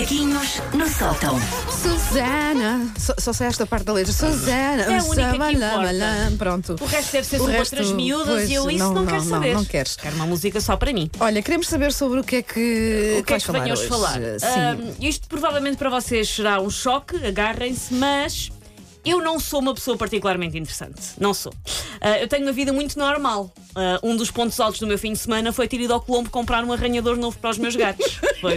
Macaquinhos no sótão. Susana. Só, só sei esta parte da letra. Susana. É a única que Sabalamalam. Pronto. O resto deve ser O sobre resto, outras miúdas pois, e eu isso não, não, não, quero não, saber. não queres. Quero uma música só para mim. Olha, queremos saber sobre o que é que. O que é vais que venho hoje hoje. falar? Sim. Ah, isto provavelmente para vocês será um choque, agarrem-se, mas eu não sou uma pessoa particularmente interessante. Não sou. Ah, eu tenho uma vida muito normal. Ah, um dos pontos altos do meu fim de semana foi ter ido ao Colombo comprar um arranhador novo para os meus gatos. Foi.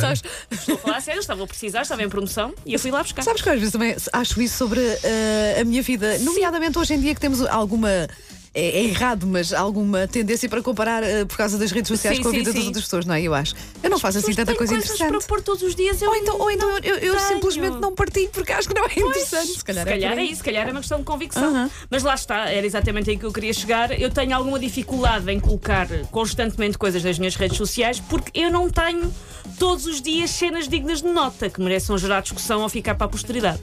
Sabes, Estou a falar sério, estava a precisar, estava em promoção e eu fui lá buscar. sabes que às vezes também acho isso sobre eh, a minha vida, nomeadamente hoje em dia que temos alguma. É, é errado, mas alguma tendência para comparar eh, por causa das redes sociais Sim, com a sim, vida das sim. outras pessoas, não é? Eu acho. Eu não faço assim tanta coisa interessante. para pôr todos os dias. Eu Ou então, ou então eu, eu simplesmente não partilho porque acho que não é interessante. Se calhar, se calhar por é aí. isso, se calhar é uma questão de convicção. Aham. Mas lá está, era exatamente aí que eu queria chegar. Eu tenho alguma dificuldade em colocar constantemente coisas nas minhas redes sociais porque eu não tenho todos os dias cenas dignas de nota que mereçam gerar discussão ou ficar para a posteridade.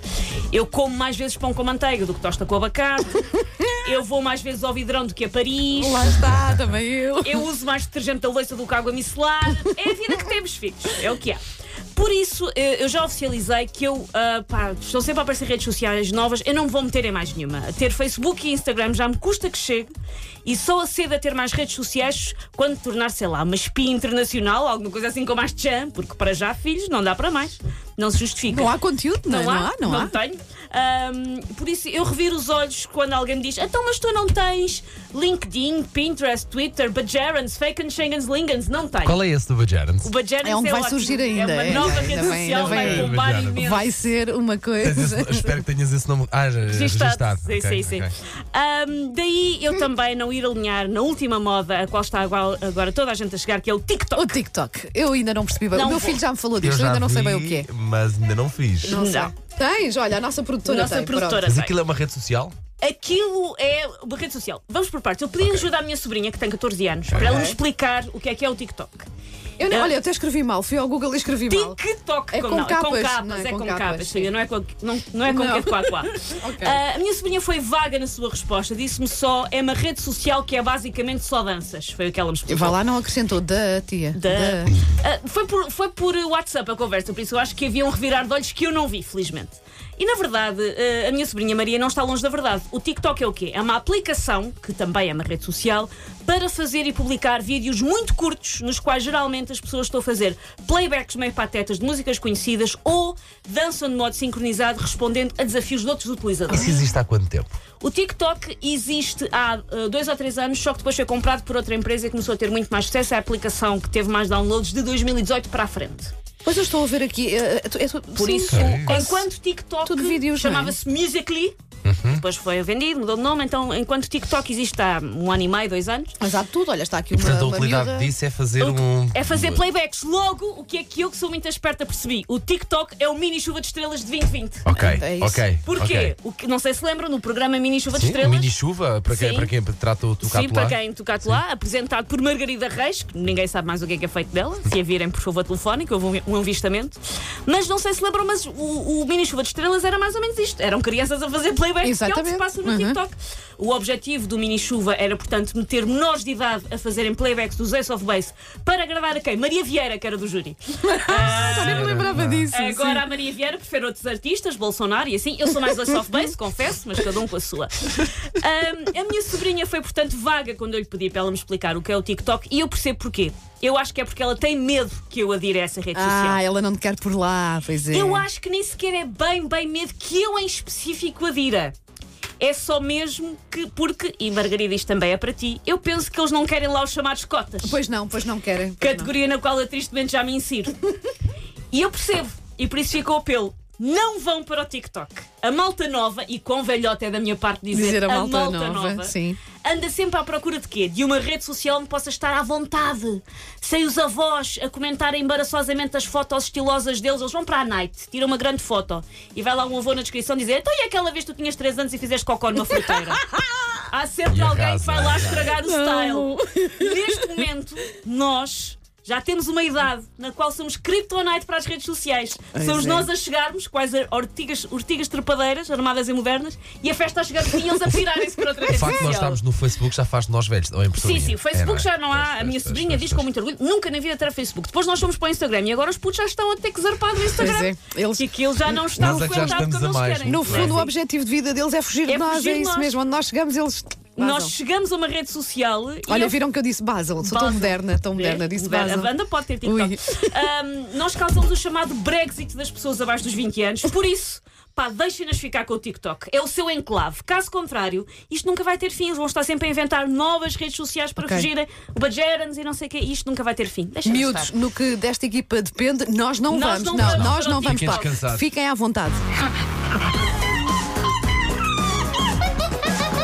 Eu como mais vezes pão com manteiga do que tosta com abacate. eu vou mais vezes ao vidrão do que a Paris. Lá está, também eu. Eu uso mais detergente da louça do que água micelar. É a vida que temos, filhos. É o que há. Por isso, eu já oficializei que eu ah, pá, estou sempre a aparecer redes sociais novas. Eu não me vou meter em mais nenhuma. Ter Facebook e Instagram já me custa que chegue. E só acedo a ter mais redes sociais quando tornar, sei lá, uma espia internacional, alguma coisa assim como as Chan, porque para já, filhos, não dá para mais. Não se justifica. Não há conteúdo, não, é? Não, não há, há, não há. tenho. Ahm, por isso eu reviro os olhos quando alguém me diz: então, mas tu não tens LinkedIn, Pinterest, Twitter, Bajarans, Fake and Schengens, Lingens? Não tenho. Qual é esse do Bajarans? O Bajarans É onde vai ótimo. surgir ainda, É uma é, nova ainda rede vem, social, ainda vai bombar imenso. Vai ser uma Tens esse- coisa. espero que tenhas esse nome. Ah, já- Registado. registado. Sim, Ok, sim, sim. ok. Ahm, daí eu também não ir alinhar na última moda, a qual está agora, agora toda a gente a chegar, que é o TikTok. O TikTok. Eu ainda não percebi bem. Não o meu vou. filho já me falou Eu disto, eu já ainda não sei bem o que é. Mas ainda não fiz. Não sei. Não. Tens, olha, a nossa produtora Nossa tem. produtora. pronto. Mas aquilo é uma rede social? Aquilo é uma rede social. Vamos por partes. Eu pedi ajuda à minha sobrinha, que tem 14 anos, para ela me explicar o que é que é o TikTok. Eu não- É. olha, eu até escrevi mal. Fui ao Google e escrevi mal. TikTok É com não, é com capas, capas, não é? é Com com capas, capas, sim. filha, não é com, não, não é com Não. que quá. Ah, a minha sobrinha foi vaga na sua resposta, disse-me só: é uma rede social que é basicamente só danças. Foi o que ela me explicou. Vá lá, não acrescentou da tia. Da- Ah, foi, por, foi por WhatsApp a conversa, por isso eu acho que havia um revirar de olhos que eu não vi, felizmente. E na verdade, ah, a minha sobrinha Maria não está longe da verdade. O TikTok é o quê? É uma aplicação, que também é uma rede social, para fazer e publicar vídeos muito curtos, nos quais geralmente as pessoas estão a fazer playbacks meio patetas de músicas conhecidas ou dançam de modo sincronizado respondendo a desafios de outros utilizadores. Isso existe há quanto tempo? O TikTok existe há uh, dois ou três anos, só que depois foi comprado por outra empresa e começou a ter muito mais sucesso. É a aplicação que teve mais downloads de 2018 para a frente. Pois eu estou a ver aqui. eh, eh, tu- é tu- Por sim, isso, enquanto TikTok Tudo vídeos, não é? chamava-se Musically, depois foi vendido, mudou de nome, então enquanto TikTok existe há um ano e meio, dois anos, Mas há tudo, olha, está aqui uma, Portanto, a utilidade miúda. disso é fazer um. é fazer playbacks. Logo, o que é que eu, que sou muito esperta, percebi? O TikTok é o mini chuva de estrelas de 2020. Ok, É isso. ok. Porquê? ok. O que, não sei se lembram, no programa Mini Chuva de Sim, Estrelas. mini chuva, para quem, Sim. para quem trata o tocato Sim, para lá. quem tocato lá, apresentado por Margarida Reis, que ninguém sabe mais o que é que é feito dela. Se a virem, por favor, telefónico, houve um, um avistamento. Mas não sei se lembram, mas o, o Mini Chuva de Estrelas era mais ou menos isto. Eram crianças a fazer é o que se Exatamente. passa no Uhum. TikTok. O objetivo do Mini Chuva era, portanto, meter menores de idade a fazerem playbacks dos Ace of Base para agradar a quem? Maria Vieira, que era do júri. Me lembrava disso. Agora sim. a Maria Vieira prefere outros artistas, Bolsonaro e assim. Eu sou mais da soft base, confesso, mas cada um com a sua. Ahm, a minha sobrinha foi, portanto, vaga quando eu lhe pedi para ela me explicar o que é o TikTok e eu percebo porquê. Eu acho que é porque ela tem medo que eu adire a essa rede social. Ah, ela não te quer por lá, pois é. Eu acho que nem sequer é bem, bem medo que eu em específico adira. É só mesmo que, porque, e Margarida, isto também é para ti, eu penso que eles não querem lá os chamados cotas Pois não, pois não querem. pois não. categoria na qual eu tristemente já me insiro. e eu percebo, e por isso fica o apelo. Não vão para o TikTok. A malta nova, e com velhote é da minha parte dizer, Dizer a a malta malta, nova, nova, sim. Anda sempre à procura de quê? De uma rede social onde possa estar à vontade. Sem os avós a comentarem embaraçosamente as fotos estilosas deles. Eles vão para a night, tiram uma grande foto e vai lá um avô na descrição dizer: Então, e aquela vez que tu tinhas 3 anos e fizeste cocó numa fruteira? Há sempre E alguém que vai lá arrasa. estragar o style. Neste momento, nós Já temos uma idade na qual somos kryptonite para as redes sociais. Pois somos é. nós a chegarmos, quais ortigas, ortigas trepadeiras, armadas e modernas, e a festa a chegar e eles a pirarem-se para outra O rede facto de nós estarmos no Facebook já faz de nós velhos. Ou é impressão Sim, sim, o Facebook É, já não há. Pois, a minha pois, sobrinha pois, diz pois, com muito orgulho: nunca na vida terá Facebook. Depois nós fomos para o Instagram e agora os putos já estão a ter que zarpar do Instagram. É, eles- Que aquilo já não está é que já frequentado estamos como a eles querem. No fundo, o objetivo de vida deles é fugir É de nós, fugir é isso nós. mesmo. Onde nós chegamos, eles. Nós vazam. chegamos a uma rede social e Olha, eu- viram que eu disse Basel? Sou tão Basel. moderna, tão moderna, É, disse moderna. Basel. A banda pode ter TikTok. Ahm, nós causamos o chamado Brexit das pessoas abaixo dos 20 anos. Por isso, pá, deixem-nas ficar com o TikTok. É o seu enclave. Caso contrário, isto nunca vai ter fim. Eles vão estar sempre a inventar novas redes sociais para Ok. fugirem. O Bajerans e não sei o quê. Isto nunca vai ter fim. Deixem-nos Miúdos, estar. no que desta equipa depende, nós não Nós vamos. não Não, vamos nós para o não vamos descansados. Fiquem à vontade.